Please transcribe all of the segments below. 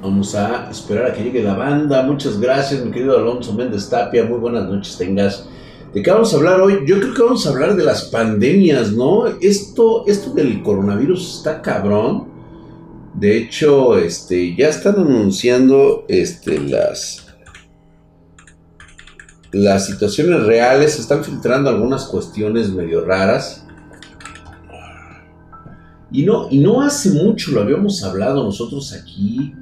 Vamos a esperar a que llegue la banda. Muchas gracias, mi querido Alonso Méndez Tapia. Muy buenas noches tengas. ¿De qué vamos a hablar hoy? Yo creo que vamos a hablar de las pandemias, ¿no? Esto, esto del coronavirus está cabrón. De hecho, este, ya están anunciando este, las, las situaciones reales. Se están filtrando algunas cuestiones medio raras. Y no, y no hace mucho lo habíamos hablado nosotros aquí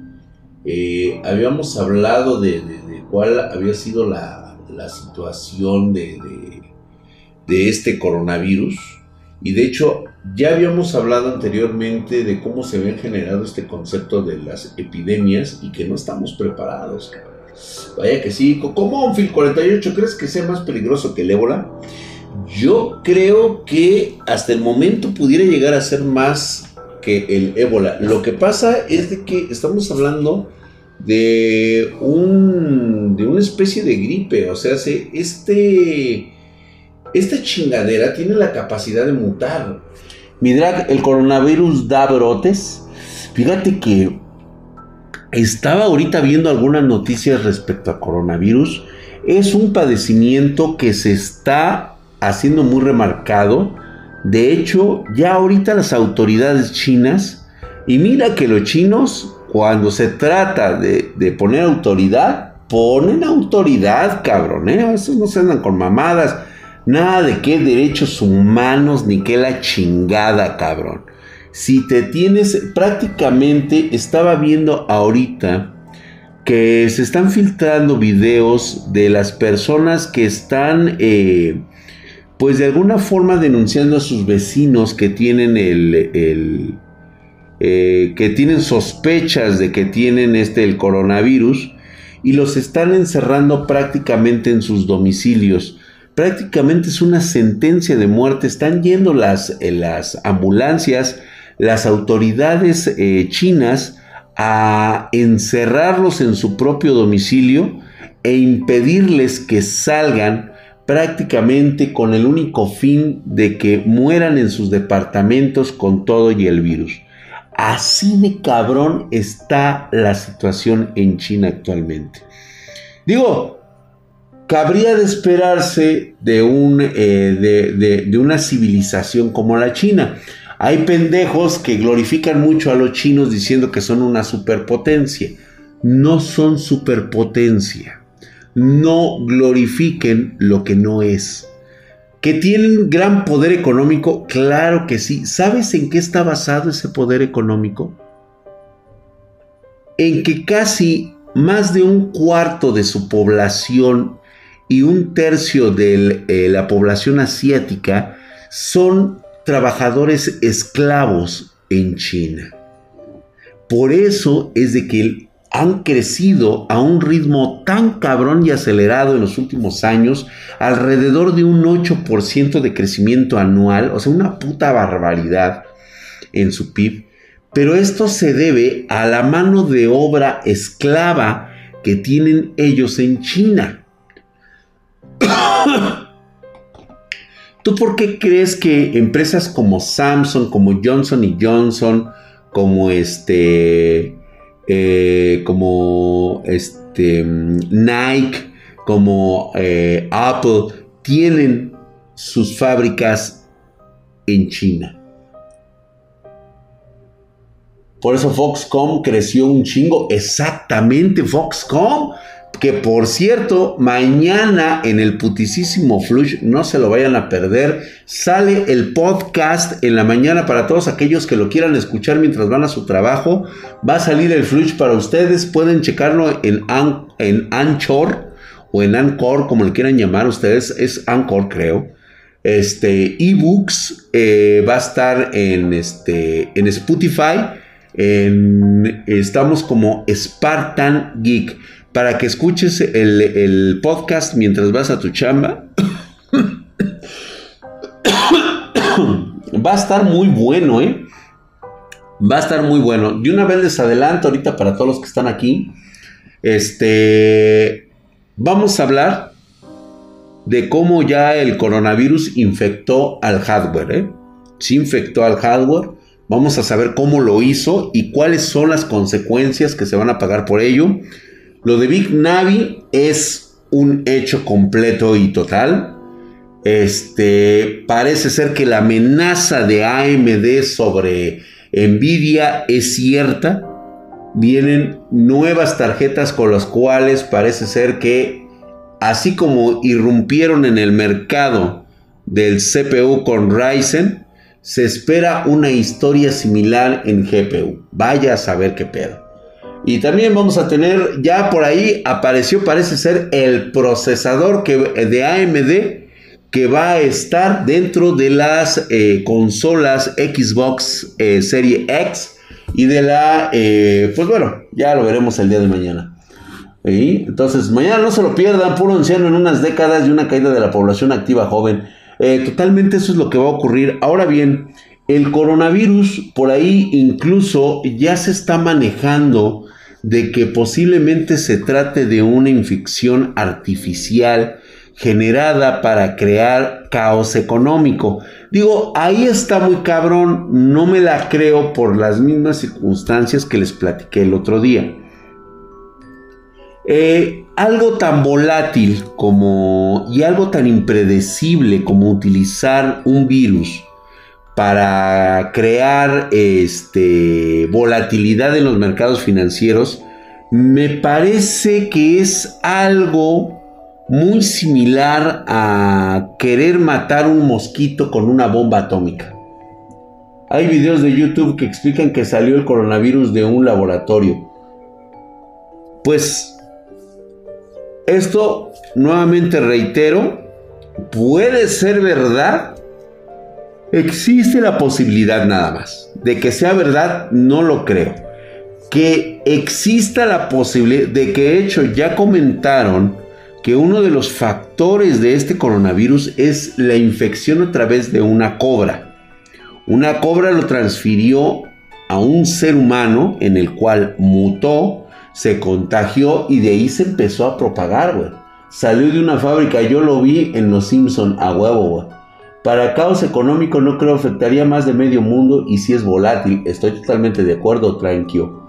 eh, habíamos hablado de, cuál había sido la, situación de, este coronavirus. Y de hecho, ya habíamos hablado anteriormente de cómo se había generado este concepto de las epidemias y que no estamos preparados. Vaya que sí. ¿Cómo Phil 48 crees que sea más peligroso que el ébola? Yo creo que hasta el momento pudiera llegar a ser más que el ébola. Lo que pasa es de que estamos hablando de, un, de una especie de gripe. O sea, este, esta chingadera tiene la capacidad de mutar. Mi drag, el coronavirus da brotes. Fíjate que estaba ahorita viendo algunas noticias respecto a coronavirus. Es un padecimiento que se está haciendo muy remarcado. De hecho, ya ahorita las autoridades chinas, y mira que los chinos cuando se trata de, poner autoridad, ponen autoridad, cabrón, ¿eh? Esos no se andan con mamadas. Nada de qué derechos humanos ni qué la chingada, cabrón. Si te tienes, prácticamente estaba viendo ahorita que se están filtrando videos de las personas que están, eh, pues de alguna forma denunciando a sus vecinos que tienen el eh, que tienen sospechas de que tienen este el coronavirus y los están encerrando prácticamente en sus domicilios. Prácticamente es una sentencia de muerte. Están yendo las, eh, las ambulancias, las autoridades eh, chinas a encerrarlos en su propio domicilio e impedirles que salgan prácticamente con el único fin de que mueran en sus departamentos con todo y el virus. Así de cabrón está la situación en China actualmente. Digo, cabría de esperarse de, eh, de, una civilización como la China. Hay pendejos que glorifican mucho a los chinos diciendo que son una superpotencia. No son superpotencia. No glorifiquen lo que no es. ¿Que tienen gran poder económico? Claro que sí. ¿Sabes en qué está basado ese poder económico? En que casi más de un cuarto de su población y un tercio de eh, la población asiática son trabajadores esclavos en China. Por eso es de que han crecido a un ritmo tan cabrón y acelerado en los últimos años, alrededor de un 8% de crecimiento anual, o sea, una puta barbaridad en su PIB. Pero esto se debe a la mano de obra esclava que tienen ellos en China. ¿Tú por qué crees que empresas como Samsung, como Johnson Johnson, como este eh, como este, Nike, como eh, Apple, tienen sus fábricas en China. Por eso Foxconn creció un chingo. Exactamente, Foxconn que por cierto, mañana en el putisísimo Flush, no se lo vayan a perder, sale el podcast en la mañana para todos aquellos que lo quieran escuchar mientras van a su trabajo. Va a salir el Flush para ustedes, pueden checarlo en, en Anchor o en Anchor, como le quieran llamar ustedes, es Anchor creo. Este, ebooks eh, va a estar en, este, en Spotify. estamos como Spartan Geek para que escuches el, podcast mientras vas a tu chamba. Va a estar muy bueno, ¿eh? Va a estar muy bueno. De una vez les adelanto ahorita para todos los que están aquí. Este. Vamos a hablar de cómo ya el coronavirus infectó al hardware, ¿eh? Se infectó al hardware. Vamos a saber cómo lo hizo y cuáles son las consecuencias que se van a pagar por ello. Lo de Big Navi es un hecho completo y total. Este parece ser que la amenaza de AMD sobre Nvidia es cierta. Vienen nuevas tarjetas con las cuales parece ser que así como irrumpieron en el mercado del CPU con Ryzen, se espera una historia similar en GPU. Vaya a saber qué pedo. Y también vamos a tener, ya por ahí apareció, parece ser el procesador que, de AMD que va a estar dentro de las eh, consolas Xbox eh, Serie X y de la, eh, pues bueno, ya lo veremos el día de mañana. Entonces, mañana no se lo pierdan, puro anciano en unas décadas y una caída de la población activa joven. Eh, totalmente eso es lo que va a ocurrir. Ahora bien, el coronavirus por ahí incluso ya se está manejando de que posiblemente se trate de una infección artificial generada para crear caos económico. Digo, ahí está muy cabrón, no me la creo por las mismas circunstancias que les platiqué el otro día. Eh, algo tan volátil como y algo tan impredecible como utilizar un virus para crear este, volatilidad en los mercados financieros, me parece que es algo muy similar a querer matar un mosquito con una bomba atómica. Hay videos de YouTube que explican que salió el coronavirus de un laboratorio. Pues esto, nuevamente reitero, puede ser verdad. Existe la posibilidad nada más. De que sea verdad, no lo creo. Que exista la posibilidad de que, de hecho, ya comentaron que uno de los factores de este coronavirus es la infección a través de una cobra. Una cobra lo transfirió a un ser humano en el cual mutó se contagió y de ahí se empezó a propagar, güey. Salió de una fábrica, yo lo vi en Los Simpson a huevo, güey. Para caos económico no creo afectaría más de medio mundo y si es volátil, estoy totalmente de acuerdo, tranquilo.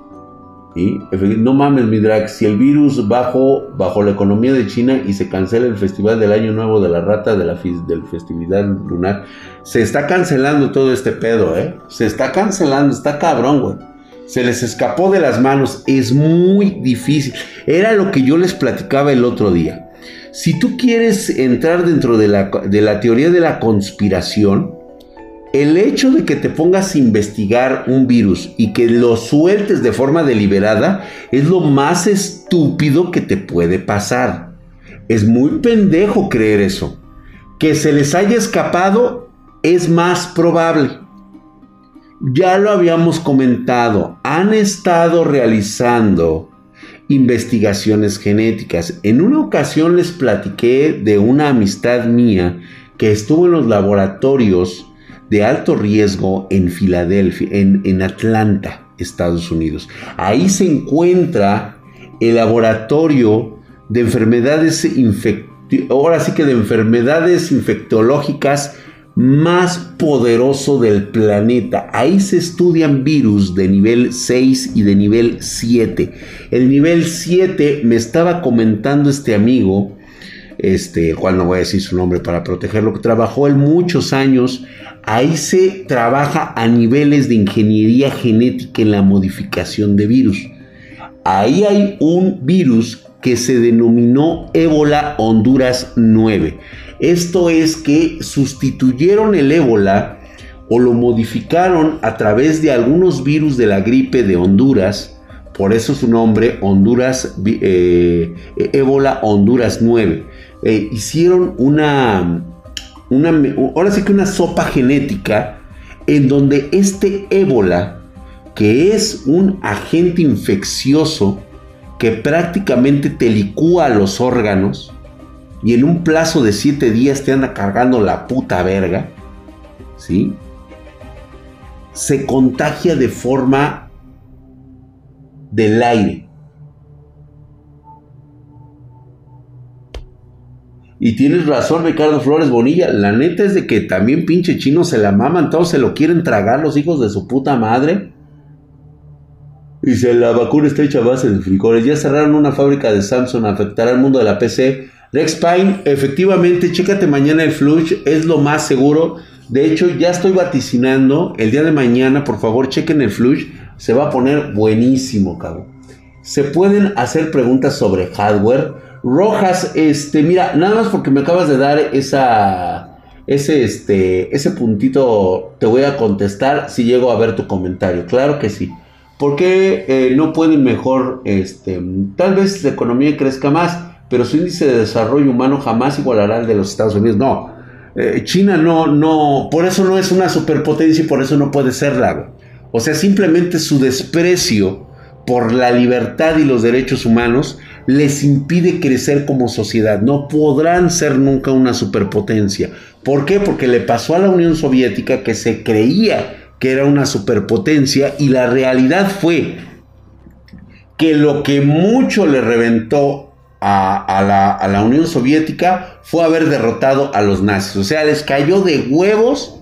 ¿Y? No mames, mi drag, si el virus bajó bajo la economía de China y se cancela el festival del Año Nuevo de la Rata de la del festividad lunar, se está cancelando todo este pedo, ¿eh? Se está cancelando, está cabrón, güey se les escapó de las manos, es muy difícil. Era lo que yo les platicaba el otro día. Si tú quieres entrar dentro de la, de la teoría de la conspiración, el hecho de que te pongas a investigar un virus y que lo sueltes de forma deliberada es lo más estúpido que te puede pasar. Es muy pendejo creer eso. Que se les haya escapado es más probable. Ya lo habíamos comentado, han estado realizando investigaciones genéticas. En una ocasión les platiqué de una amistad mía que estuvo en los laboratorios de alto riesgo en Filadelfia, en, Atlanta, Estados Unidos. Ahí se encuentra el laboratorio de enfermedades ahora sí que de enfermedades infectológicas más poderoso del planeta. Ahí se estudian virus de nivel 6 y de nivel 7. El nivel 7 me estaba comentando este amigo, este, el cual no voy a decir su nombre para protegerlo, que trabajó en muchos años. Ahí se trabaja a niveles de ingeniería genética en la modificación de virus. Ahí hay un virus que se denominó ébola Honduras 9. Esto es que sustituyeron el ébola o lo modificaron a través de algunos virus de la gripe de Honduras. Por eso su nombre, Honduras, eh, ébola Honduras 9. Eh, hicieron una, una, ahora sí que una sopa genética en donde este ébola, que es un agente infeccioso que prácticamente te licúa los órganos, y en un plazo de siete días te anda cargando la puta verga, ¿sí? Se contagia de forma del aire. Y tienes razón, Ricardo Flores Bonilla. La neta es de que también pinche chino se la maman, todos se lo quieren tragar los hijos de su puta madre. Dice, la vacuna está hecha a base de frijoles. Ya cerraron una fábrica de Samsung, afectará al mundo de la PC. Rex Pine, efectivamente, chécate mañana el flush, es lo más seguro. De hecho, ya estoy vaticinando. El día de mañana, por favor, chequen el flush. Se va a poner buenísimo, cabrón. Se pueden hacer preguntas sobre hardware. Rojas, este, mira, nada más porque me acabas de dar esa, ese, este, ese puntito, te voy a contestar si llego a ver tu comentario. Claro que sí. ¿Por qué eh, no pueden mejor, este, tal vez la economía crezca más, pero su índice de desarrollo humano jamás igualará al de los Estados Unidos? No, eh, China no, no, por eso no es una superpotencia y por eso no puede serla. O sea, simplemente su desprecio por la libertad y los derechos humanos les impide crecer como sociedad. No podrán ser nunca una superpotencia. ¿Por qué? Porque le pasó a la Unión Soviética que se creía que era una superpotencia y la realidad fue que lo que mucho le reventó a, la, Unión Soviética fue haber derrotado a los nazis. O sea, les cayó de huevos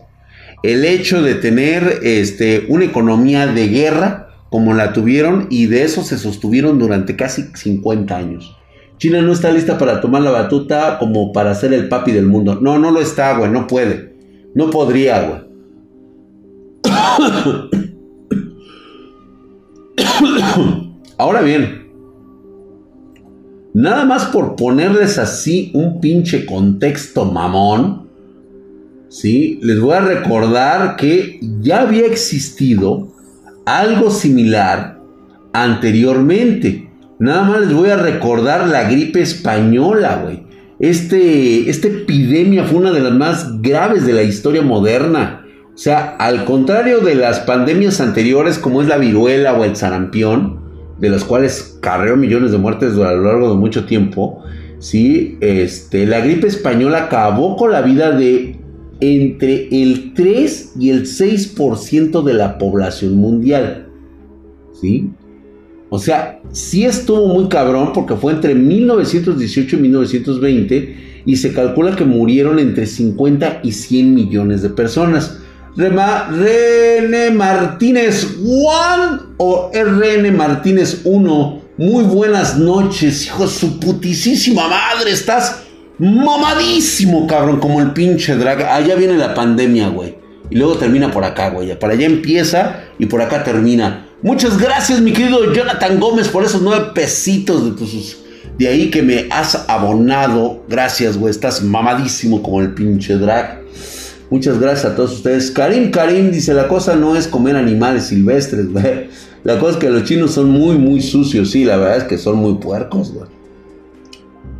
el hecho de tener este, una economía de guerra como la tuvieron y de eso se sostuvieron durante casi 50 años. China no está lista para tomar la batuta como para ser el papi del mundo. No, no lo está, güey, no puede. No podría, güey. Ahora bien, nada más por ponerles así un pinche contexto mamón, ¿sí? Les voy a recordar que ya había existido algo similar anteriormente. Nada más les voy a recordar la gripe española, güey. Este, esta epidemia fue una de las más graves de la historia moderna. O sea, al contrario de las pandemias anteriores como es la viruela o el sarampión, de las cuales carreó millones de muertes a lo largo de mucho tiempo, ¿sí? este, la gripe española acabó con la vida de entre el 3 y el 6% de la población mundial. ¿Sí? O sea, sí estuvo muy cabrón porque fue entre 1918 y 1920 y se calcula que murieron entre 50 y 100 millones de personas. René Martínez Juan o RN Martínez 1. Muy buenas noches, hijo de su putisísima madre. Estás mamadísimo, cabrón, como el pinche drag. Allá viene la pandemia, güey. Y luego termina por acá, güey. Para allá empieza y por acá termina. Muchas gracias, mi querido Jonathan Gómez, por esos nueve pesitos de tus. De ahí que me has abonado. Gracias, güey. Estás mamadísimo como el pinche drag. Muchas gracias a todos ustedes. Karim Karim dice, la cosa no es comer animales silvestres, güey. La cosa es que los chinos son muy, muy sucios. Sí, la verdad es que son muy puercos, güey.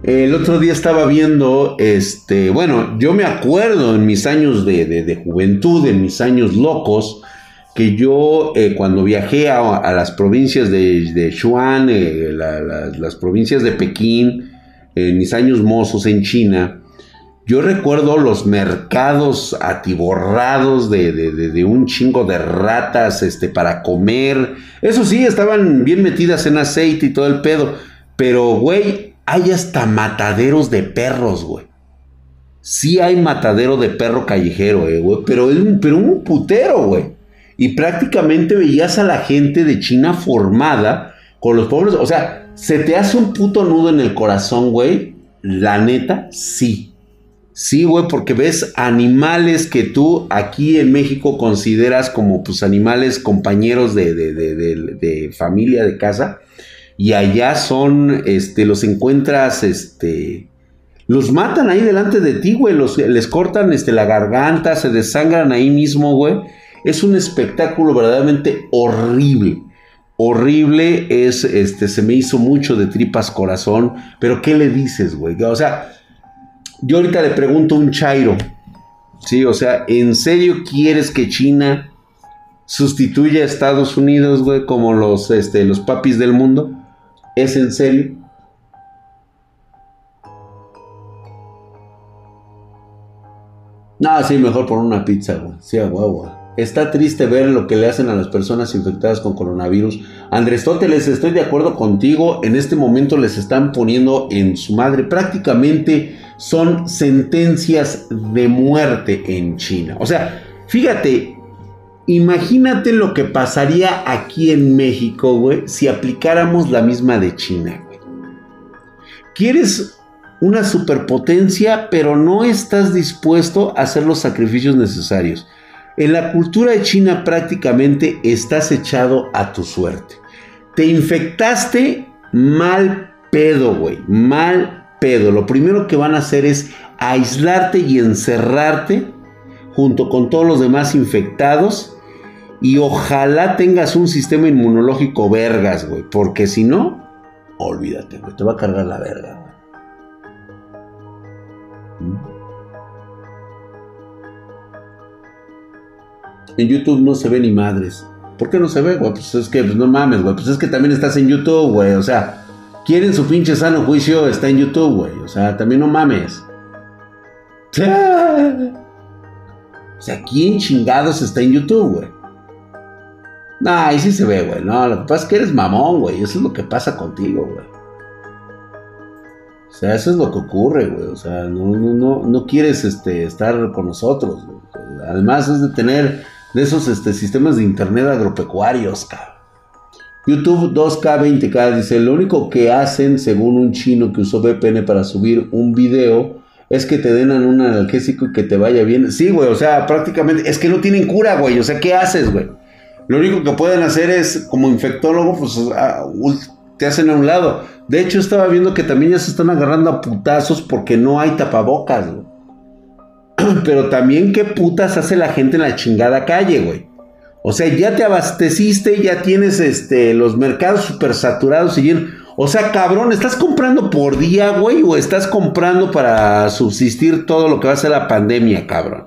El otro día estaba viendo, este, bueno, yo me acuerdo en mis años de, juventud, en mis años locos, que yo eh, cuando viajé a, las provincias de, de Xuan, eh, las provincias de Pekín, en mis años mozos en China, yo recuerdo los mercados atiborrados de, un chingo de ratas este, para comer. Eso sí, estaban bien metidas en aceite y todo el pedo. Pero, güey, hay hasta mataderos de perros, güey. Sí hay matadero de perro callejero, eh, güey. Pero, pero un putero, güey. Y prácticamente veías a la gente de China formada con los pobres. O sea, ¿se te hace un puto nudo en el corazón, güey? La neta, sí. Sí, güey, porque ves animales que tú aquí en México consideras como pues animales compañeros de, de, familia, de casa, y allá son, este, los encuentras, este, los matan ahí delante de ti, güey, los, les cortan, este, la garganta, se desangran ahí mismo, güey. Es un espectáculo verdaderamente horrible. Horrible es, este, se me hizo mucho de tripas corazón, pero ¿qué le dices, güey? O sea, yo ahorita le pregunto a un Chairo, ¿sí? O sea, ¿en serio quieres que China sustituya a Estados Unidos, güey, como los, este, los papis del mundo? ¿Es en serio? No, sí, mejor por una pizza, güey. Sí, agua, Está triste ver lo que le hacen a las personas infectadas con coronavirus. Andrés Tóteles, estoy de acuerdo contigo. En este momento les están poniendo en su madre. Prácticamente son sentencias de muerte en China. O sea, fíjate, imagínate lo que pasaría aquí en México, güey, si aplicáramos la misma de China. ¿Quieres una superpotencia, pero no estás dispuesto a hacer los sacrificios necesarios? En la cultura de China prácticamente estás echado a tu suerte. Te infectaste mal pedo, güey. Mal pedo. Lo primero que van a hacer es aislarte y encerrarte junto con todos los demás infectados. Y ojalá tengas un sistema inmunológico vergas, güey. Porque si no, olvídate, güey. Te va a cargar la verga, güey. ¿Mm? En YouTube no se ve ni madres. ¿Por qué no se ve, güey? Pues es que, pues no mames, güey. Pues es que también estás en YouTube, güey. O sea, quieren su pinche sano juicio, está en YouTube, güey. O sea, también no mames. O sea, ¿quién chingados está en YouTube, güey? No, ahí sí se ve, güey. No, lo que pasa es que eres mamón, güey. Eso es lo que pasa contigo, güey. O sea, eso es lo que ocurre, güey. O sea, no, no, no, no quieres este, estar con nosotros, güey. Además es de tener de esos este, sistemas de internet agropecuarios, cabrón. YouTube 2K 20K dice, lo único que hacen, según un chino que usó VPN para subir un video, es que te den un analgésico y que te vaya bien. Sí, güey, o sea, prácticamente, es que no tienen cura, güey, o sea, ¿qué haces, güey? Lo único que pueden hacer es, como infectólogo, pues te hacen a un lado. De hecho, estaba viendo que también ya se están agarrando a putazos porque no hay tapabocas, güey. Pero también qué putas hace la gente en la chingada calle, güey. O sea, ya te abasteciste, ya tienes este, los mercados super saturados y O sea, cabrón, ¿estás comprando por día, güey? ¿O estás comprando para subsistir todo lo que va a ser la pandemia, cabrón?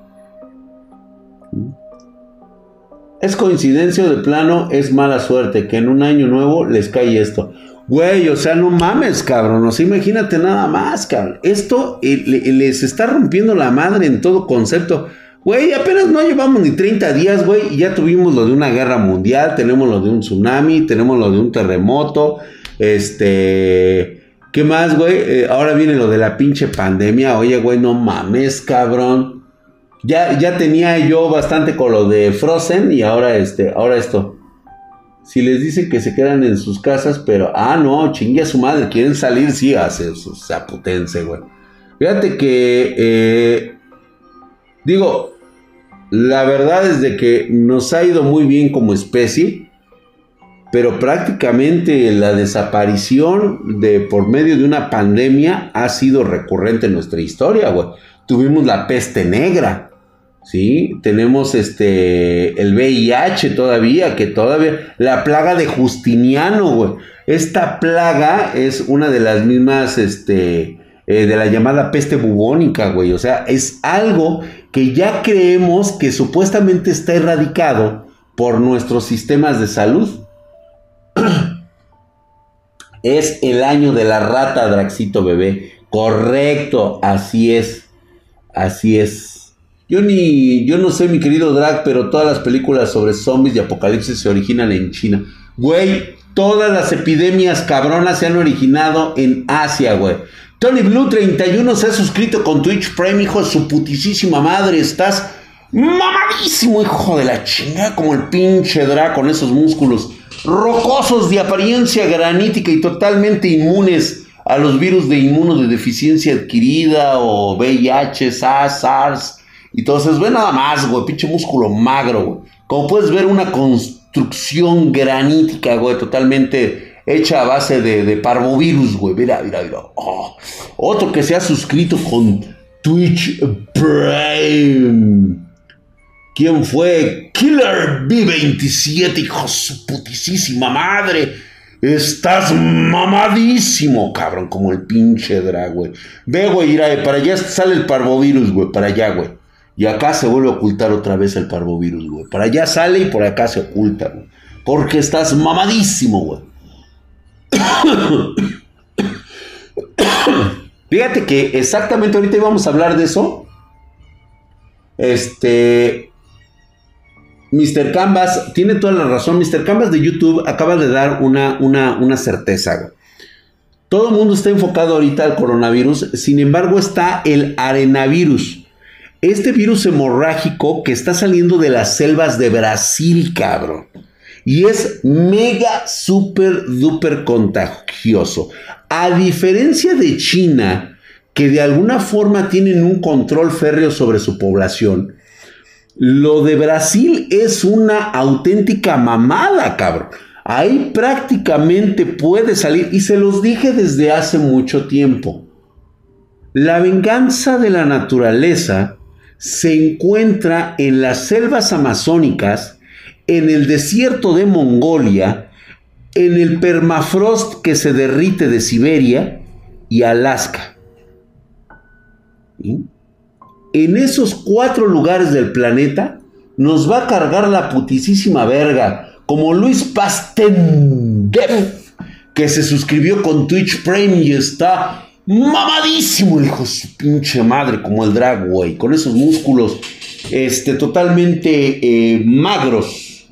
¿Es coincidencia o de plano? Es mala suerte que en un año nuevo les cae esto. Güey, o sea, no mames, cabrón. O sea, imagínate nada más, cabrón. Esto les está rompiendo la madre en todo concepto. Güey, apenas no llevamos ni 30 días, güey, y ya tuvimos lo de una guerra mundial, tenemos lo de un tsunami, tenemos lo de un terremoto, este... ¿Qué más, güey? Eh, ahora viene lo de la pinche pandemia. Oye, güey, no mames, cabrón. Ya, ya tenía yo bastante con lo de Frozen y ahora este, ahora esto. Si les dicen que se quedan en sus casas, pero, ah, no, chingue a su madre, quieren salir, sí, hace, o sea, güey. Fíjate que, eh, digo, la verdad es de que nos ha ido muy bien como especie, pero prácticamente la desaparición de por medio de una pandemia ha sido recurrente en nuestra historia, güey. Tuvimos la peste negra, ¿sí? Tenemos este, el VIH todavía, que todavía, la plaga de Justiniano, güey. Esta plaga es una de las mismas, este, eh, de la llamada peste bubónica, güey. O sea, es algo que ya creemos que supuestamente está erradicado por nuestros sistemas de salud. es el año de la rata, Draxito bebé. Correcto, así es. Así es. Yo ni, yo no sé, mi querido Drag, pero todas las películas sobre zombies y apocalipsis se originan en China. Güey, todas las epidemias cabronas se han originado en Asia, güey. Tony Blue 31 se ha suscrito con Twitch Prime, hijo de su putisísima madre. Estás mamadísimo, hijo de la chinga, como el pinche Drag con esos músculos rocosos de apariencia granítica y totalmente inmunes a los virus de inmunodeficiencia adquirida o VIH, SARS, SARS entonces ve nada más, güey, pinche músculo magro, güey. Como puedes ver, una construcción granítica, güey, totalmente hecha a base de, parvovirus, güey. Mira, mira, mira. Oh. Otro que se ha suscrito con Twitch Prime. ¿Quién fue? Killer B27, hijo su putisísima madre. Estás mamadísimo, cabrón, como el pinche drag, güey. Ve, güey, mira, para allá sale el parvovirus, güey, para allá, güey. Y acá se vuelve a ocultar otra vez el parvovirus, güey. Para allá sale y por acá se oculta, güey. Porque estás mamadísimo, güey. Fíjate que exactamente ahorita íbamos a hablar de eso. Este. Mr. Canvas, tiene toda la razón. Mr. Canvas de YouTube acaba de dar una, una, una certeza. Todo el mundo está enfocado ahorita al coronavirus, sin embargo está el arenavirus. Este virus hemorrágico que está saliendo de las selvas de Brasil, cabrón. Y es mega, super, duper contagioso. A diferencia de China, que de alguna forma tienen un control férreo sobre su población, lo de Brasil es una auténtica mamada, cabrón. Ahí prácticamente puede salir, y se los dije desde hace mucho tiempo. La venganza de la naturaleza se encuentra en las selvas amazónicas, en el desierto de Mongolia, en el permafrost que se derrite de Siberia y Alaska. En esos cuatro lugares del planeta nos va a cargar la putisísima verga, como Luis Pastendev, que se suscribió con Twitch Prime y está mamadísimo, hijo su pinche madre, como el drag, güey, con esos músculos este, totalmente eh, magros.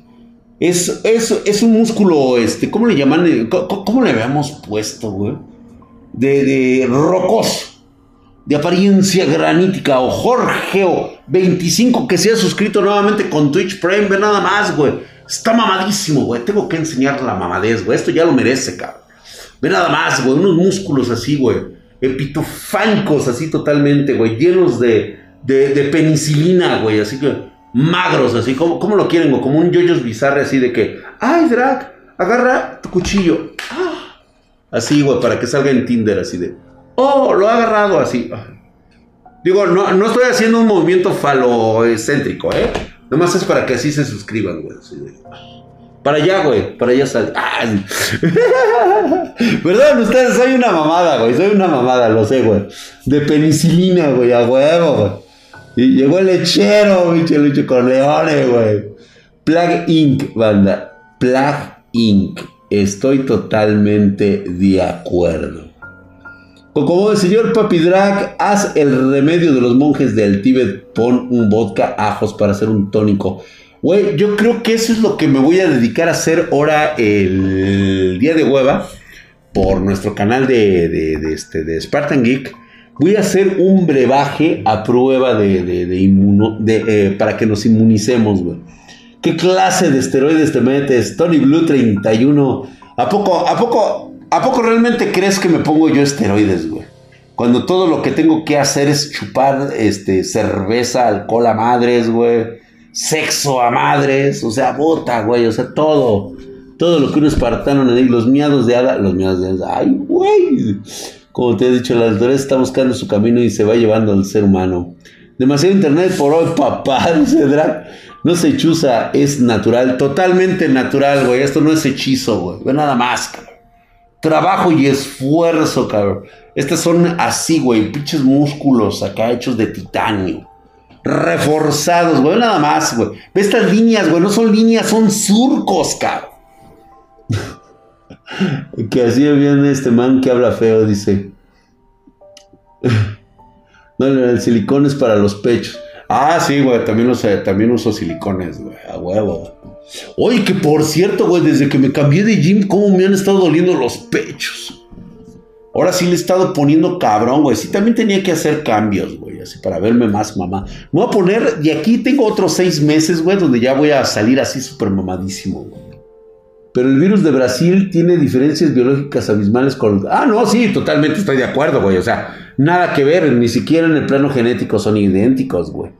Es, es, un músculo, este, ¿cómo le llaman? ¿Cómo, le habíamos puesto, güey? De, de rocoso de apariencia granítica o Jorgeo25 que se ha suscrito nuevamente con Twitch Prime, ve nada más, güey. Está mamadísimo, güey. Tengo que enseñar la mamadez, güey. Esto ya lo merece, cabrón. Ve nada más, güey. Unos músculos así, güey. Epitofánicos, así totalmente, güey. Llenos de, de, penicilina, güey. Así que magros, así. como ¿Cómo lo quieren, güey? Como un yoyos bizarre, así de que, ay, Drag, agarra tu cuchillo. Ah. Así, güey, para que salga en Tinder, así de. Oh, lo ha agarrado así. Digo, no, no estoy haciendo un movimiento faloecéntrico, ¿eh? Nomás es para que así se suscriban, güey. Para allá, güey. Para allá sale. Ah, Perdón, ustedes, soy una mamada, güey. Soy una mamada, lo sé, güey. De penicilina, güey, a huevo, güey. Y llegó el lechero, pinche leche Corleone, güey. Plug Inc., banda. Plug Inc. Estoy totalmente de acuerdo. Como el señor Papi Drag, haz el remedio de los monjes del Tíbet, pon un vodka, ajos para hacer un tónico. Güey, yo creo que eso es lo que me voy a dedicar a hacer ahora el día de hueva por nuestro canal de, este, de Spartan Geek. Voy a hacer un brebaje a prueba de, de, eh, para que nos inmunicemos, güey. ¿Qué clase de esteroides te metes? Tony Blue 31. ¿A poco, a poco, ¿A poco realmente crees que me pongo yo esteroides, güey? Cuando todo lo que tengo que hacer es chupar este, cerveza, alcohol a madres, güey. Sexo a madres, o sea, bota, güey, o sea, todo. Todo lo que un espartano le los miados de hada, los miados de hada, ay, güey. Como te he dicho, la naturaleza está buscando su camino y se va llevando al ser humano. Demasiado internet por hoy, papá, dice Drag. No se chusa, es natural, totalmente natural, güey. Esto no es hechizo, güey. Ve nada más, cabrón trabajo y esfuerzo, cabrón. Estos son así, güey, pinches músculos acá hechos de titanio. Reforzados, güey, nada más, güey. Ve estas líneas, güey, no son líneas, son surcos, cabrón. que así viene este man que habla feo, dice. no, el silicón es para los pechos. Ah, sí, güey, también, también uso silicones, güey, a huevo. Oye, que por cierto, güey, desde que me cambié de gym, ¿cómo me han estado doliendo los pechos? Ahora sí le he estado poniendo cabrón, güey. Sí, también tenía que hacer cambios, güey, así para verme más mamá. Me voy a poner, y aquí tengo otros seis meses, güey, donde ya voy a salir así súper mamadísimo, güey. Pero el virus de Brasil tiene diferencias biológicas abismales con... Ah, no, sí, totalmente estoy de acuerdo, güey. O sea, nada que ver, ni siquiera en el plano genético son idénticos, güey.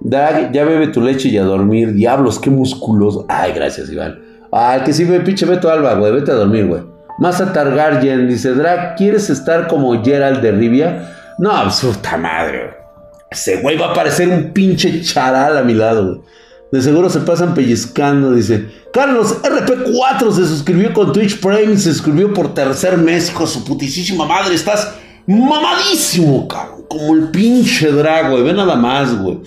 Dag, ya bebe tu leche y a dormir. Diablos, qué musculoso. Ay, gracias, Iván. Ay, que sí, ve, pinche Beto Alba, güey. Vete a dormir, güey. Masa Targaryen dice: Drag, ¿quieres estar como Gerald de Rivia? No, absoluta madre. Ese güey va a parecer un pinche charal a mi lado. De seguro se pasan pellizcando, dice. Carlos RP4 se suscribió con Twitch Prime, se suscribió por tercer mes, hijo su putísima madre. Estás mamadísimo, cabrón. Como el pinche drag, güey. Ve nada más, güey.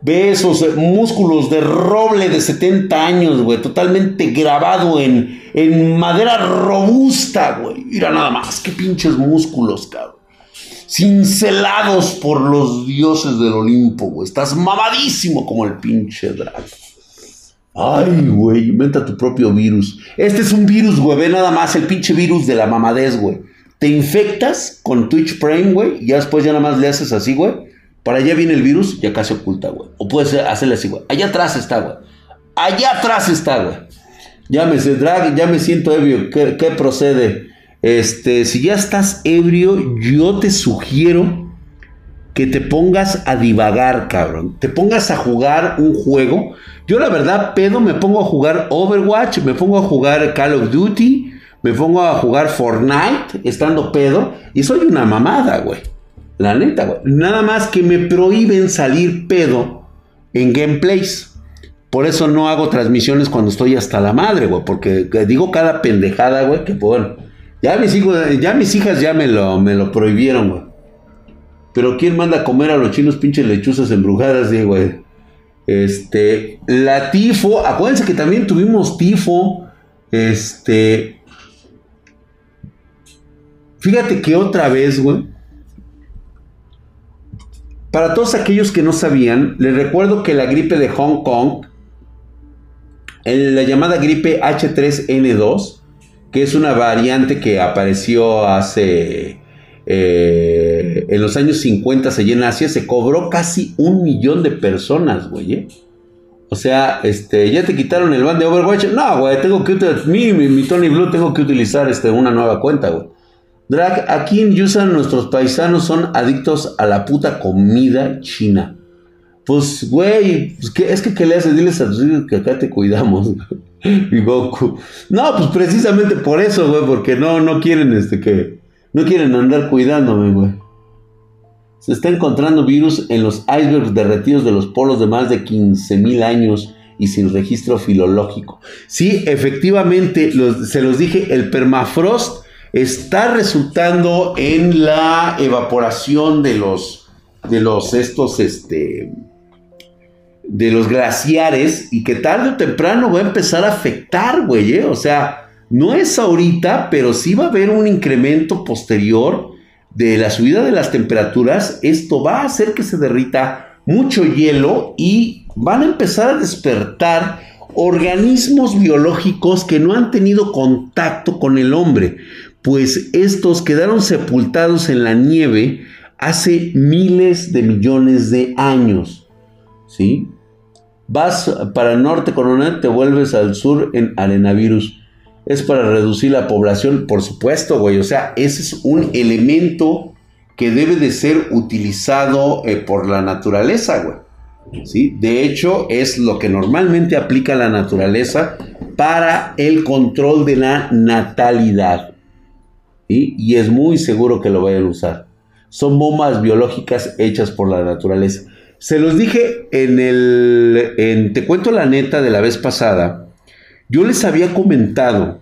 Ve esos músculos de roble de 70 años, güey, totalmente grabado en, en madera robusta, güey. Mira nada más, qué pinches músculos, cabrón. Cincelados por los dioses del Olimpo, güey. Estás mamadísimo como el pinche drag. Ay, güey, inventa tu propio virus. Este es un virus, güey, ve nada más el pinche virus de la mamadez, güey. Te infectas con Twitch Prime, güey, y después ya nada más le haces así, güey. Para allá viene el virus y acá se oculta, güey. O puedes hacerle así, güey. Allá atrás está, güey. Allá atrás está, güey. Me, drag, ya me siento ebrio. ¿Qué, ¿Qué, procede? Este, si ya estás ebrio, yo te sugiero que te pongas a divagar, cabrón. Te pongas a jugar un juego. Yo, la verdad, pedo, me pongo a jugar Overwatch, me pongo a jugar Call of Duty, me pongo a jugar Fortnite, estando pedo, y soy una mamada, güey. La neta, güey. Nada más que me prohíben salir pedo en gameplays. Por eso no hago transmisiones cuando estoy hasta la madre, güey. Porque digo cada pendejada, güey, que bueno. Ya mis hijos, ya mis hijas ya me lo, me lo prohibieron, güey. Pero ¿quién manda a comer a los chinos pinches lechuzas embrujadas, güey? Este, la tifo, acuérdense que también tuvimos tifo. Este, fíjate que otra vez, güey para todos aquellos que no sabían, les recuerdo que la gripe de Hong Kong, la llamada gripe H3N2, que es una variante que apareció hace eh, en los años 50 allí en Asia, se cobró casi un millón de personas, güey. ¿eh? O sea, este, ya te quitaron el ban de Overwatch. No, güey, tengo que utilizar, mi, mi, Tony Blue, tengo que utilizar este, una nueva cuenta, güey. Drag, aquí en Yusan nuestros paisanos son adictos a la puta comida china. Pues, güey, pues, es que ¿qué le haces? Diles a tus hijos que acá te cuidamos. y Goku. No, pues precisamente por eso, güey, porque no, no quieren este que. No quieren andar cuidándome, güey. Se está encontrando virus en los icebergs derretidos de los polos de más de 15.000 años y sin registro filológico. Sí, efectivamente, se los dije, el permafrost está resultando en la evaporación de los, de los estos, este, de los glaciares y que tarde o temprano va a empezar a afectar, güey, ¿eh? o sea, no es ahorita, pero sí va a haber un incremento posterior de la subida de las temperaturas. Esto va a hacer que se derrita mucho hielo y van a empezar a despertar organismos biológicos que no han tenido contacto con el hombre pues estos quedaron sepultados en la nieve hace miles de millones de años. ¿Sí? Vas para el norte coronel, te vuelves al sur en arenavirus. Es para reducir la población, por supuesto, güey. O sea, ese es un elemento que debe de ser utilizado eh, por la naturaleza, güey. ¿Sí? De hecho, es lo que normalmente aplica la naturaleza para el control de la natalidad y es muy seguro que lo vayan a usar. Son bombas biológicas hechas por la naturaleza. Se los dije en el, en Te cuento la neta de la vez pasada, yo les había comentado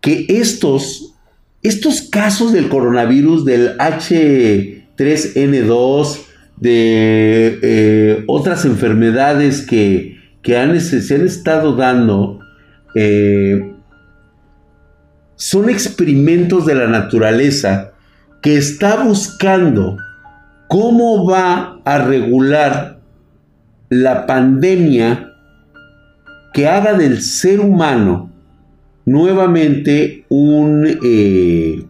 que estos, estos casos del coronavirus, del H3N2, de eh, otras enfermedades que, que han, se han estado dando, eh, son experimentos de la naturaleza que está buscando cómo va a regular la pandemia que haga del ser humano nuevamente un eh,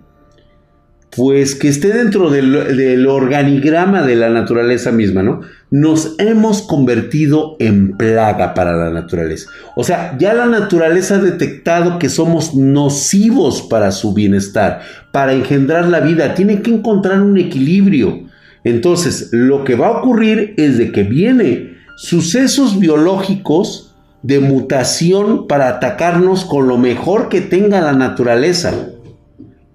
pues que esté dentro del, organigrama de la naturaleza misma, ¿no? Nos hemos convertido en plaga para la naturaleza. O sea, ya la naturaleza ha detectado que somos nocivos para su bienestar, para engendrar la vida. Tiene que encontrar un equilibrio. Entonces, lo que va a ocurrir es de que viene sucesos biológicos de mutación para atacarnos con lo mejor que tenga la naturaleza.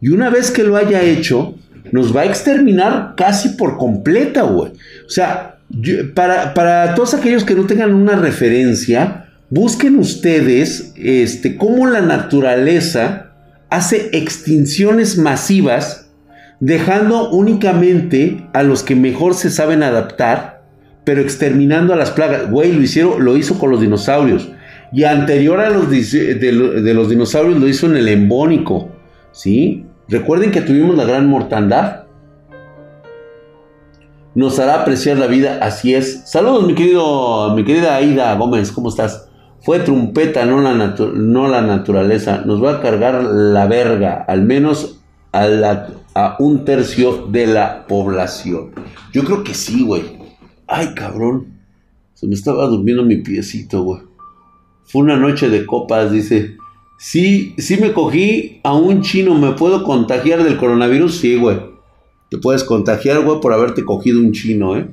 Y una vez que lo haya hecho, nos va a exterminar casi por completa, güey. O sea, para, para, todos aquellos que no tengan una referencia, busquen ustedes este, cómo la naturaleza hace extinciones masivas, dejando únicamente a los que mejor se saben adaptar, pero exterminando a las plagas. Güey, lo, hicieron, lo hizo con los dinosaurios. Y anterior a los de, los dinosaurios lo hizo en el embónico. ¿Sí? Recuerden que tuvimos la gran mortandad. Nos hará apreciar la vida, así es. Saludos, mi querido, mi querida Aida Gómez, ¿cómo estás? Fue trumpeta, no la, no la naturaleza. Nos va a cargar la verga, al menos a, a un tercio de la población. Yo creo que sí, güey. Ay, cabrón. Se me estaba durmiendo mi piecito, güey. Fue una noche de copas, dice. Sí, sí me cogí a un chino. ¿Me puedo contagiar del coronavirus? Sí, güey. Te puedes contagiar, güey, por haberte cogido un chino, ¿eh?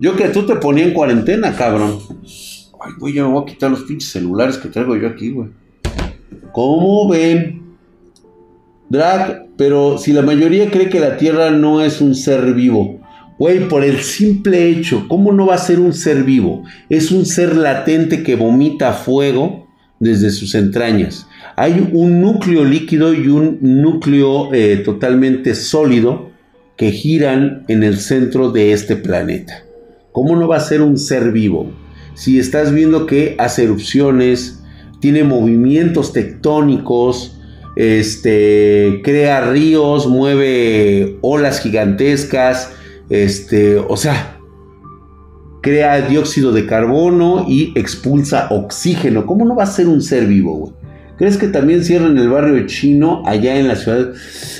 Yo que tú te ponía en cuarentena, cabrón. Ay, güey, ya me voy a quitar los pinches celulares que traigo yo aquí, güey. ¿Cómo ven? Drag, pero si la mayoría cree que la Tierra no es un ser vivo, güey, por el simple hecho, ¿cómo no va a ser un ser vivo? Es un ser latente que vomita fuego desde sus entrañas. Hay un núcleo líquido y un núcleo eh, totalmente sólido que giran en el centro de este planeta. ¿Cómo no va a ser un ser vivo? Si estás viendo que hace erupciones, tiene movimientos tectónicos, este, crea ríos, mueve olas gigantescas, este, o sea, crea dióxido de carbono y expulsa oxígeno. ¿Cómo no va a ser un ser vivo, güey? ¿Crees que también cierran el barrio chino allá en la ciudad?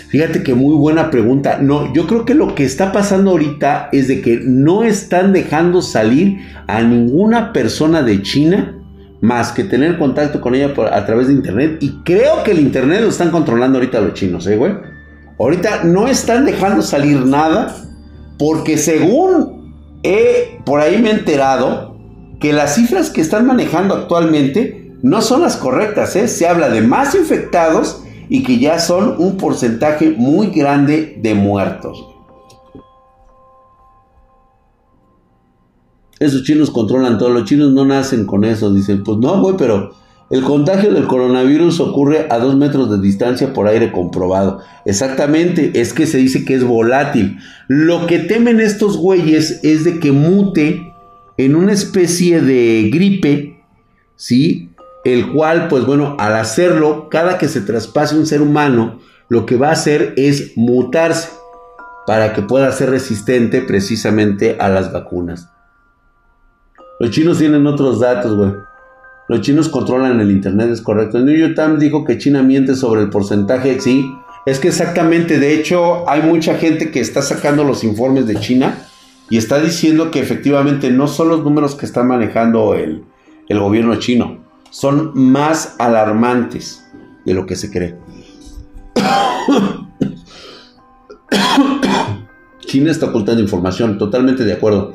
Fíjate que muy buena pregunta. No, yo creo que lo que está pasando ahorita es de que no están dejando salir a ninguna persona de China más que tener contacto con ella a través de internet. Y creo que el internet lo están controlando ahorita los chinos, ¿eh, güey? Ahorita no están dejando salir nada porque según he, por ahí me he enterado que las cifras que están manejando actualmente no son las correctas, ¿eh? Se habla de más infectados y que ya son un porcentaje muy grande de muertos. Esos chinos controlan todo. Los chinos no nacen con eso. Dicen, pues no, güey, pero el contagio del coronavirus ocurre a dos metros de distancia por aire comprobado. Exactamente, es que se dice que es volátil. Lo que temen estos güeyes es de que mute en una especie de gripe, ¿sí? El cual, pues bueno, al hacerlo, cada que se traspase un ser humano, lo que va a hacer es mutarse para que pueda ser resistente precisamente a las vacunas. Los chinos tienen otros datos, güey. Los chinos controlan el Internet, es correcto. New York Times dijo que China miente sobre el porcentaje. Sí, es que exactamente. De hecho, hay mucha gente que está sacando los informes de China y está diciendo que efectivamente no son los números que está manejando el, el gobierno chino. Son más alarmantes de lo que se cree. China está ocultando información, totalmente de acuerdo.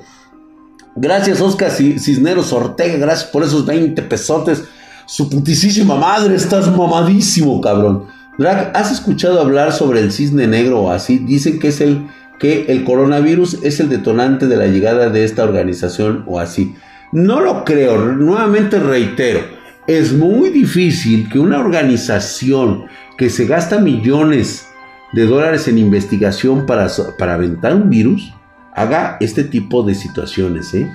Gracias, Oscar Cisneros Ortega. Gracias por esos 20 pesotes. Su putisísima madre, estás mamadísimo, cabrón. Drag, ¿has escuchado hablar sobre el cisne negro o así? Dicen que es el que el coronavirus es el detonante de la llegada de esta organización o así. No lo creo, nuevamente reitero, es muy difícil que una organización que se gasta millones de dólares en investigación para, para aventar un virus, haga este tipo de situaciones, ¿eh?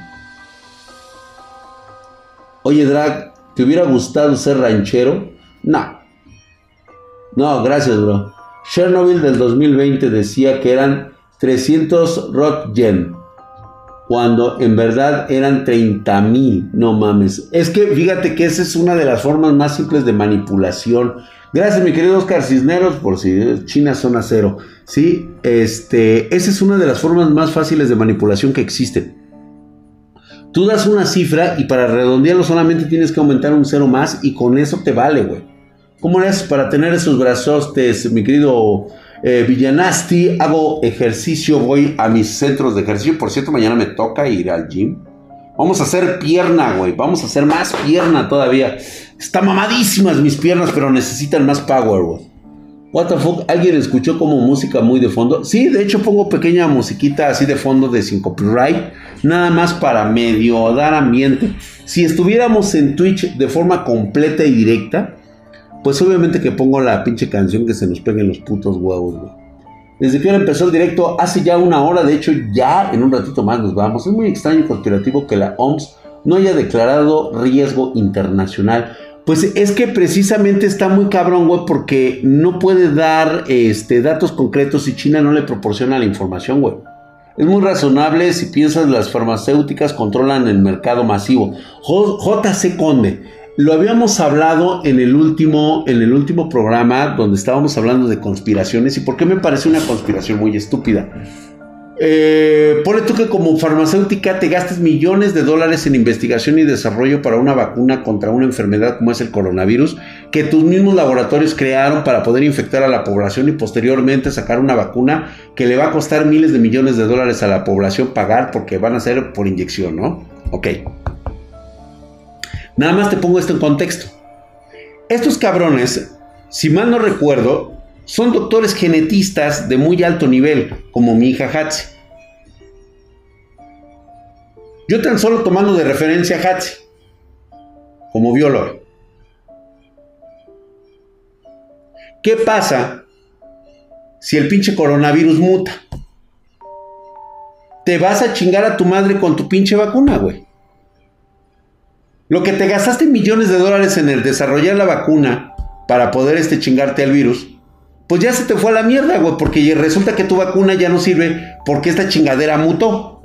Oye, Drag, ¿te hubiera gustado ser ranchero? No. No, gracias, bro. Chernobyl del 2020 decía que eran 300 Rotgen, cuando en verdad eran 30 mil. No mames. Es que fíjate que esa es una de las formas más simples de manipulación. Gracias, mi querido Oscar Cisneros, por si China zona cero. Sí, este, esa es una de las formas más fáciles de manipulación que existen. Tú das una cifra y para redondearlo solamente tienes que aumentar un cero más y con eso te vale, güey. ¿Cómo es para tener esos brazostes, mi querido eh, Villanasti? Hago ejercicio, voy a mis centros de ejercicio. Por cierto, mañana me toca ir al gym. Vamos a hacer pierna, güey. Vamos a hacer más pierna todavía. Está mamadísimas mis piernas, pero necesitan más power, güey. What the fuck? ¿Alguien escuchó como música muy de fondo? Sí, de hecho pongo pequeña musiquita así de fondo de sin copyright. Nada más para medio dar ambiente. Si estuviéramos en Twitch de forma completa y directa, pues obviamente que pongo la pinche canción que se nos peguen los putos huevos, güey. Desde que ahora empezó el directo, hace ya una hora, de hecho ya en un ratito más nos vamos. Es muy extraño y conspirativo que la OMS no haya declarado riesgo internacional. Pues es que precisamente está muy cabrón, güey, porque no puede dar este, datos concretos si China no le proporciona la información, güey. Es muy razonable si piensas las farmacéuticas controlan el mercado masivo. JC Conde, lo habíamos hablado en el último, en el último programa donde estábamos hablando de conspiraciones y por qué me parece una conspiración muy estúpida. Eh, pone tú que como farmacéutica te gastes millones de dólares en investigación y desarrollo para una vacuna contra una enfermedad como es el coronavirus, que tus mismos laboratorios crearon para poder infectar a la población y posteriormente sacar una vacuna que le va a costar miles de millones de dólares a la población pagar porque van a ser por inyección, ¿no? Ok. Nada más te pongo esto en contexto. Estos cabrones, si mal no recuerdo, son doctores genetistas de muy alto nivel, como mi hija Hatsi. Yo tan solo tomando de referencia a Hatsi, como biólogo. ¿Qué pasa si el pinche coronavirus muta? Te vas a chingar a tu madre con tu pinche vacuna, güey. Lo que te gastaste millones de dólares en el desarrollar la vacuna para poder este chingarte al virus, pues ya se te fue a la mierda, güey, porque resulta que tu vacuna ya no sirve porque esta chingadera mutó.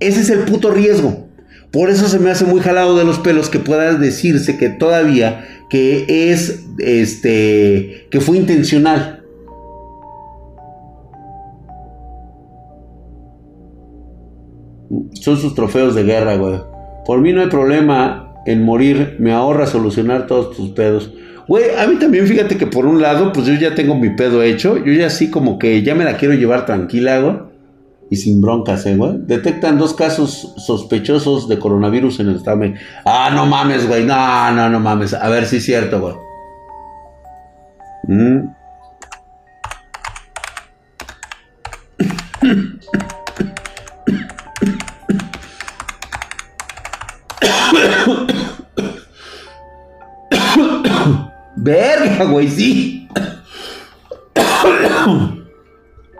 Ese es el puto riesgo. Por eso se me hace muy jalado de los pelos que pueda decirse que todavía que es este que fue intencional. Son sus trofeos de guerra, güey. Por mí no hay problema en morir me ahorra solucionar todos tus pedos. Güey, a mí también fíjate que por un lado, pues yo ya tengo mi pedo hecho. Yo ya así como que ya me la quiero llevar tranquila, güey. Y sin broncas, ¿eh, güey? Detectan dos casos sospechosos de coronavirus en el estado. Ah, no mames, güey. No, no, no mames. A ver si es cierto, güey. Mm. Verga, güey, sí.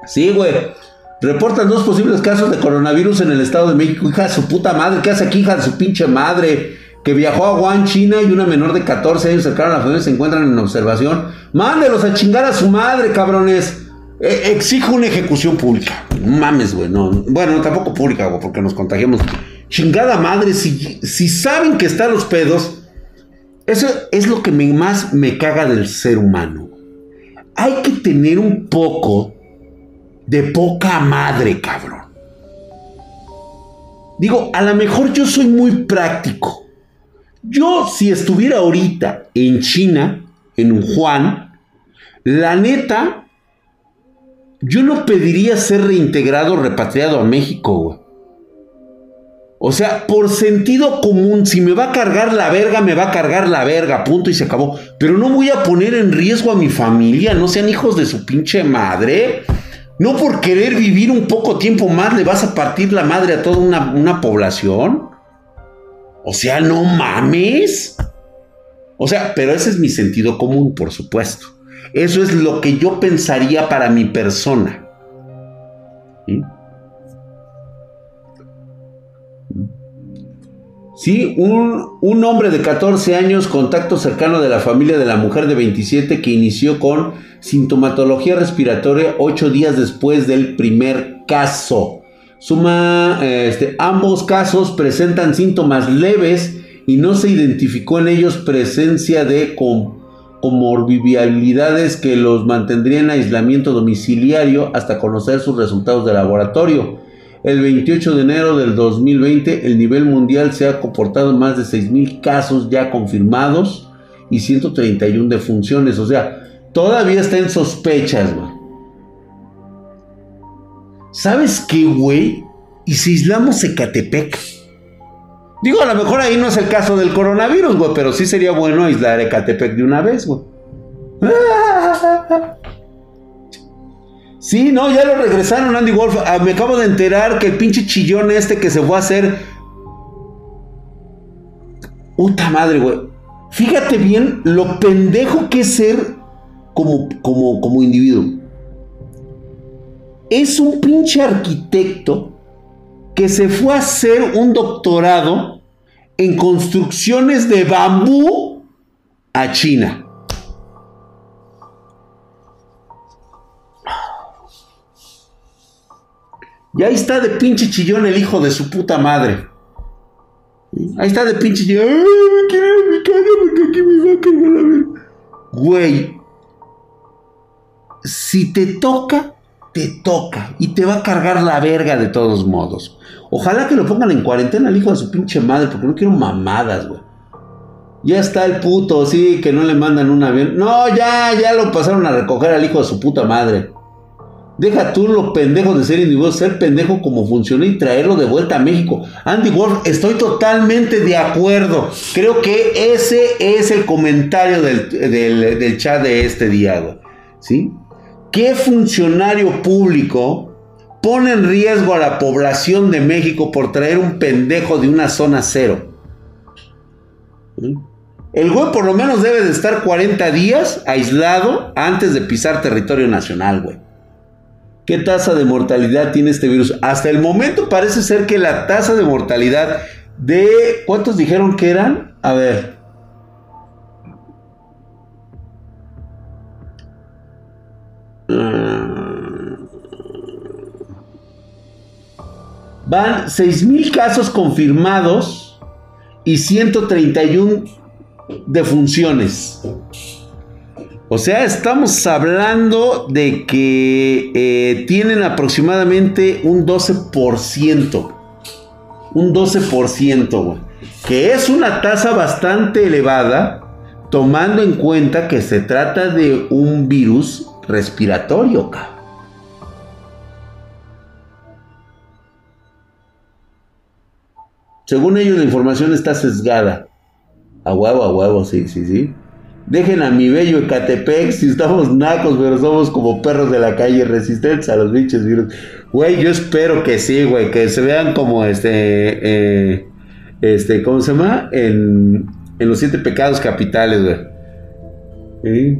Sí, güey. Reportan dos posibles casos de coronavirus en el Estado de México. Hija de su puta madre. ¿Qué hace aquí, hija de su pinche madre? Que viajó a Wuhan, China y una menor de 14 años cercana a la familia se encuentran en observación. Mándelos a chingar a su madre, cabrones. E, exijo una ejecución pública. Mames, güey. No. Bueno, tampoco pública, güey, porque nos contagiamos. Chingada madre, si, si saben que están los pedos, eso es lo que más me caga del ser humano. Hay que tener un poco de poca madre, cabrón. Digo, a lo mejor yo soy muy práctico. Yo, si estuviera ahorita en China, en Wuhan, la neta, yo no pediría ser reintegrado, repatriado a México, güey. O sea, por sentido común, si me va a cargar la verga, me va a cargar la verga, punto y se acabó. Pero no voy a poner en riesgo a mi familia, no sean hijos de su pinche madre. No por querer vivir un poco tiempo más le vas a partir la madre a toda una, población. O sea, no mames. O sea, pero ese es mi sentido común, por supuesto. Eso es lo que yo pensaría para mi persona. ¿Sí? Sí, un, hombre de 14 años, contacto cercano de la familia de la mujer de 27 que inició con sintomatología respiratoria 8 días después del primer caso. Suma, este, ambos casos presentan síntomas leves y no se identificó en ellos presencia de comorbilidades que los mantendrían en aislamiento domiciliario hasta conocer sus resultados de laboratorio. El 28 de enero del 2020 el nivel mundial se ha comportado más de 6.000 casos ya confirmados y 131 defunciones. O sea, todavía está en sospechas, güey. ¿Sabes qué, güey? Y si aislamos Ecatepec. Digo, a lo mejor ahí no es el caso del coronavirus, güey, pero sí sería bueno aislar Ecatepec de una vez, güey. Sí, no, ya lo regresaron Andy Wolf. Ah, me acabo de enterar que el pinche chillón este que se fue a hacer. Puta madre, güey. Fíjate bien lo pendejo que es ser como, como, como individuo. Es un pinche arquitecto que se fue a hacer un doctorado en construcciones de bambú a China. Y ahí está de pinche chillón el hijo de su puta madre. Ahí está de pinche. Ay, me quiero mi casa porque aquí me va a cargar la verga. Güey. Si te toca, te toca. Y te va a cargar la verga de todos modos. Ojalá que lo pongan en cuarentena al hijo de su pinche madre, porque no quiero mamadas, güey. Ya está el puto, sí, que no le mandan un avión. No, ya, ya lo pasaron a recoger al hijo de su puta madre. Deja tú lo pendejo de ser individuo, ser pendejo como funciona y traerlo de vuelta a México. Andy Wolf, estoy totalmente de acuerdo. Creo que ese es el comentario del, chat de este día. ¿Sí? ¿Qué funcionario público pone en riesgo a la población de México por traer un pendejo de una zona cero? El güey por lo menos debe de estar 40 días aislado antes de pisar territorio nacional, güey. ¿Qué tasa de mortalidad tiene este virus? Hasta el momento parece ser que la tasa de mortalidad de... ¿Cuántos dijeron que eran? A ver. Ah. Van 6.000 casos confirmados y 131 defunciones. O sea, estamos hablando de que eh, tienen aproximadamente un 12%. Un 12%, güey. Que es una tasa bastante elevada, tomando en cuenta que se trata de un virus respiratorio, cabrón. Según ellos, la información está sesgada. A huevo, a huevo, sí, sí, sí. Dejen a mi bello Ecatepec si estamos nacos, pero somos como perros de la calle resistentes a los bichos virus. Güey, yo espero que sí, güey, que se vean como este, eh, este, ¿cómo se llama? En, los siete pecados capitales, güey.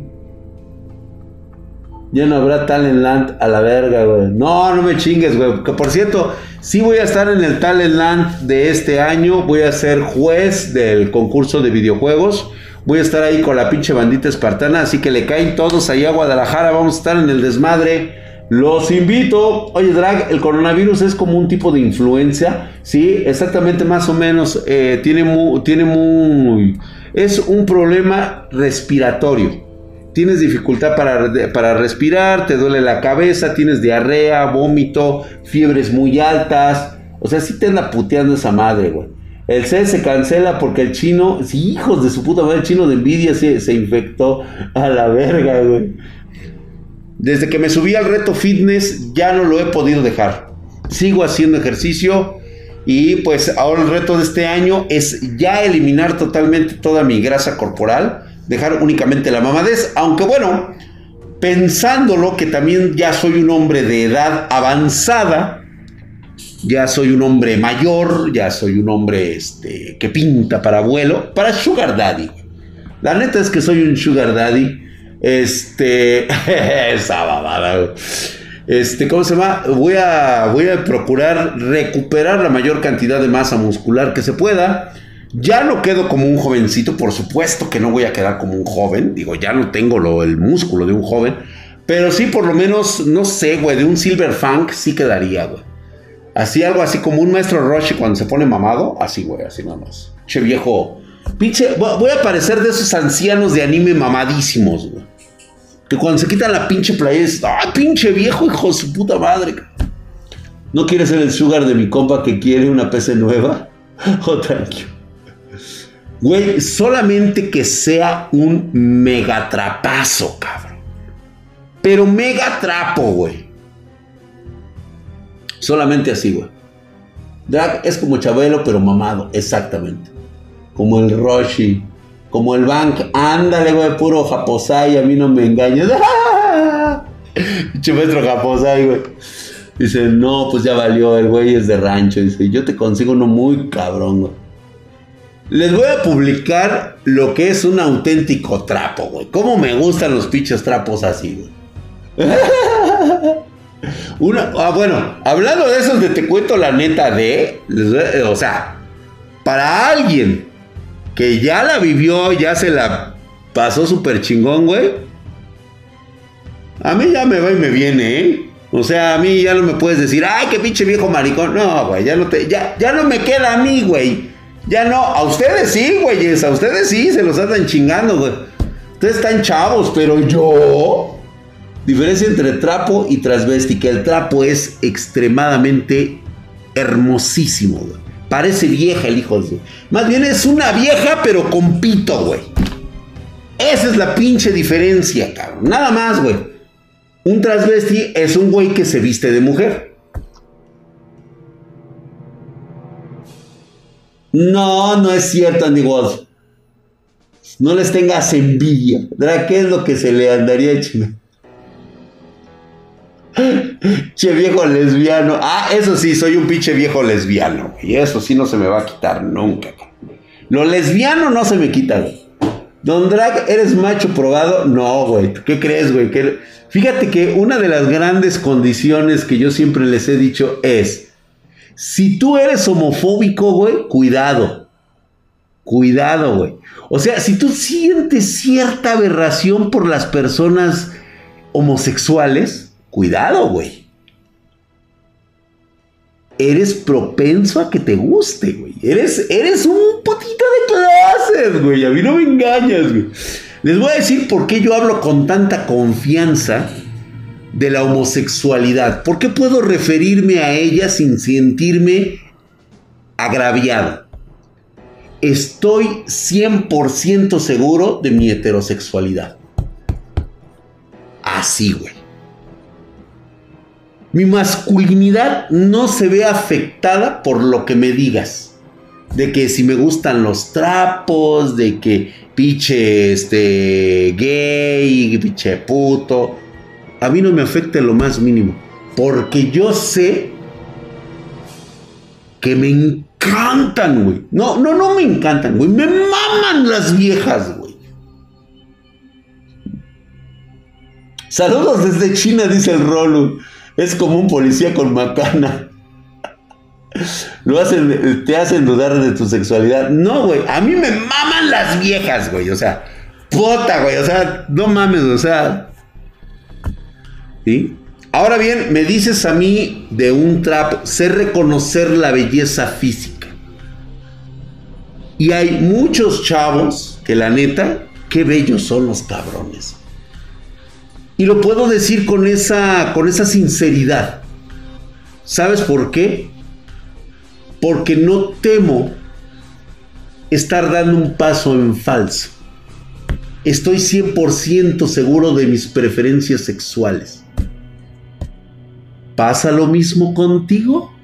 Ya no habrá Talentland a la verga, güey. No, no me chingues, güey. Que por cierto, sí voy a estar en el Talentland de este año. Voy a ser juez del concurso de videojuegos. Voy a estar ahí con la pinche bandita espartana, así que le caen todos ahí a Guadalajara. Vamos a estar en el desmadre. Los invito. Oye, Drag, el coronavirus es como un tipo de influencia. Sí, exactamente, más o menos. Eh, tiene, muy, tiene. Es un problema respiratorio. Tienes dificultad para, para respirar, te duele la cabeza, tienes diarrea, vómito, fiebres muy altas. O sea, sí te anda puteando esa madre, güey. El C se cancela porque el chino, hijos de su puta madre, el chino de envidia se, se infectó a la verga, güey. Desde que me subí al reto fitness ya no lo he podido dejar. Sigo haciendo ejercicio y pues ahora el reto de este año es ya eliminar totalmente toda mi grasa corporal, dejar únicamente la mamadez, aunque bueno, pensándolo que también ya soy un hombre de edad avanzada, ya soy un hombre mayor, ya soy un hombre este, que pinta para abuelo, para Sugar Daddy. La neta es que soy un Sugar Daddy. Este, esa babada. Este, ¿cómo se llama? Voy a, voy a procurar recuperar la mayor cantidad de masa muscular que se pueda. Ya no quedo como un jovencito, por supuesto que no voy a quedar como un joven. Digo, ya no tengo lo, el músculo de un joven. Pero sí, por lo menos, no sé, güey, de un Silver Funk sí quedaría, güey. Así algo así como un maestro Roshi cuando se pone mamado. Así, güey, así nada más. Che viejo. Pinche. Voy a parecer de esos ancianos de anime mamadísimos, güey. Que cuando se quitan la pinche playa. ¡Ay, pinche viejo, hijo de su puta madre! ¿No quiere ser el sugar de mi compa que quiere una PC nueva? Oh, thank you. Güey, solamente que sea un megatrapazo, cabrón. Pero megatrapo, güey. Solamente así, güey. Drag es como Chabelo, pero mamado, exactamente. Como el Roshi, como el Bank. Ándale, güey, puro Japosai, a mí no me engañes. Pinche maestro Japosai, güey. Dice, no, pues ya valió, el güey es de rancho. Dice, yo te consigo uno muy cabrón, güey. Les voy a publicar lo que es un auténtico trapo, güey. Cómo me gustan los pinches trapos así, güey. Una, ah, bueno, hablando de esos de te cuento la neta de, o sea, para alguien que ya la vivió, ya se la pasó súper chingón, güey. A mí ya me va y me viene, ¿eh? O sea, a mí ya no me puedes decir, ay, qué pinche viejo maricón. No, güey, ya no te, ya, ya no me queda a mí, güey. Ya no, a ustedes sí, güeyes, a ustedes sí, se los andan chingando, güey. Ustedes están chavos, pero yo... Diferencia entre trapo y transvesti, que el trapo es extremadamente hermosísimo, güey. Parece vieja el hijo de... Más bien es una vieja, pero con pito, güey. Esa es la pinche diferencia, cabrón. Nada más, güey. Un transvesti es un güey que se viste de mujer. No, no es cierto, Andy No les tengas envidia. ¿Qué es lo que se le andaría echando? Che viejo lesbiano. Ah, eso sí, soy un pinche viejo lesbiano. Y eso sí no se me va a quitar nunca. Lo lesbiano no se me quita, Don Drag, ¿eres macho probado? No, güey. ¿Qué crees, güey? Fíjate que una de las grandes condiciones que yo siempre les he dicho es, si tú eres homofóbico, güey, cuidado. Cuidado, güey. O sea, si tú sientes cierta aberración por las personas homosexuales, cuidado, güey. Eres propenso a que te guste, güey. Eres, eres un potito de clases, güey. A mí no me engañas, güey. Les voy a decir por qué yo hablo con tanta confianza de la homosexualidad. ¿Por qué puedo referirme a ella sin sentirme agraviado? Estoy 100% seguro de mi heterosexualidad. Así, güey. Mi masculinidad no se ve afectada por lo que me digas. De que si me gustan los trapos, de que piche este gay, piche puto. A mí no me afecta lo más mínimo. Porque yo sé que me encantan, güey. No, no, no me encantan, güey. Me maman las viejas, güey. Saludos desde China, dice el Rolo. Es como un policía con macana. Lo hacen, te hacen dudar de tu sexualidad. No, güey. A mí me maman las viejas, güey. O sea, puta, güey. O sea, no mames, o sea. ¿Sí? Ahora bien, me dices a mí de un trap, sé reconocer la belleza física. Y hay muchos chavos que la neta, qué bellos son los cabrones. Y lo puedo decir con esa, con esa sinceridad. ¿Sabes por qué? Porque no temo estar dando un paso en falso. Estoy 100% seguro de mis preferencias sexuales. ¿Pasa lo mismo contigo?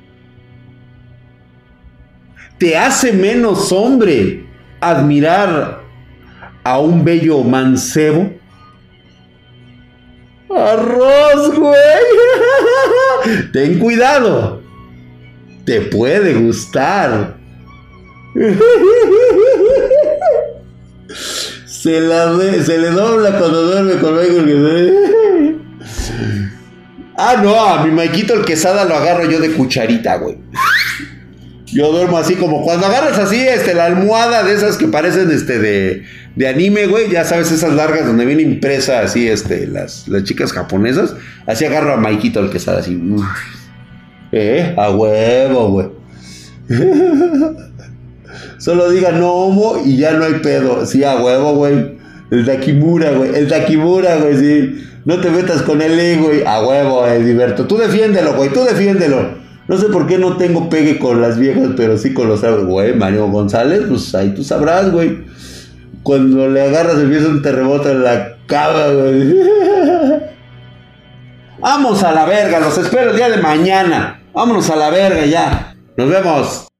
¿Te hace menos hombre admirar a un bello mancebo? Arroz, güey. Ten cuidado. Te puede gustar. Se, la se le dobla cuando duerme conmigo. Ah, no, a mi Maikito el quesada lo agarro yo de cucharita, güey. Yo duermo así como cuando agarras así, este, la almohada de esas que parecen, este, de, de anime, güey. Ya sabes, esas largas donde viene impresa así, este, las, las chicas japonesas. Así agarro a Maikito el que está así. Eh, a huevo, güey. Solo diga no homo y ya no hay pedo. Sí, a huevo, güey. El Dakimura, güey. El Dakimura, güey, sí. No te metas con él, güey. A huevo, eh, Diverto. Tú defiéndelo, güey. Tú defiéndelo. No sé por qué no tengo pegue con las viejas, pero sí con los güey. Mario González, pues ahí tú sabrás, güey. Cuando le agarras empieza un terremoto en la cama, güey. Vamos a la verga, los espero el día de mañana. Vámonos a la verga ya. Nos vemos.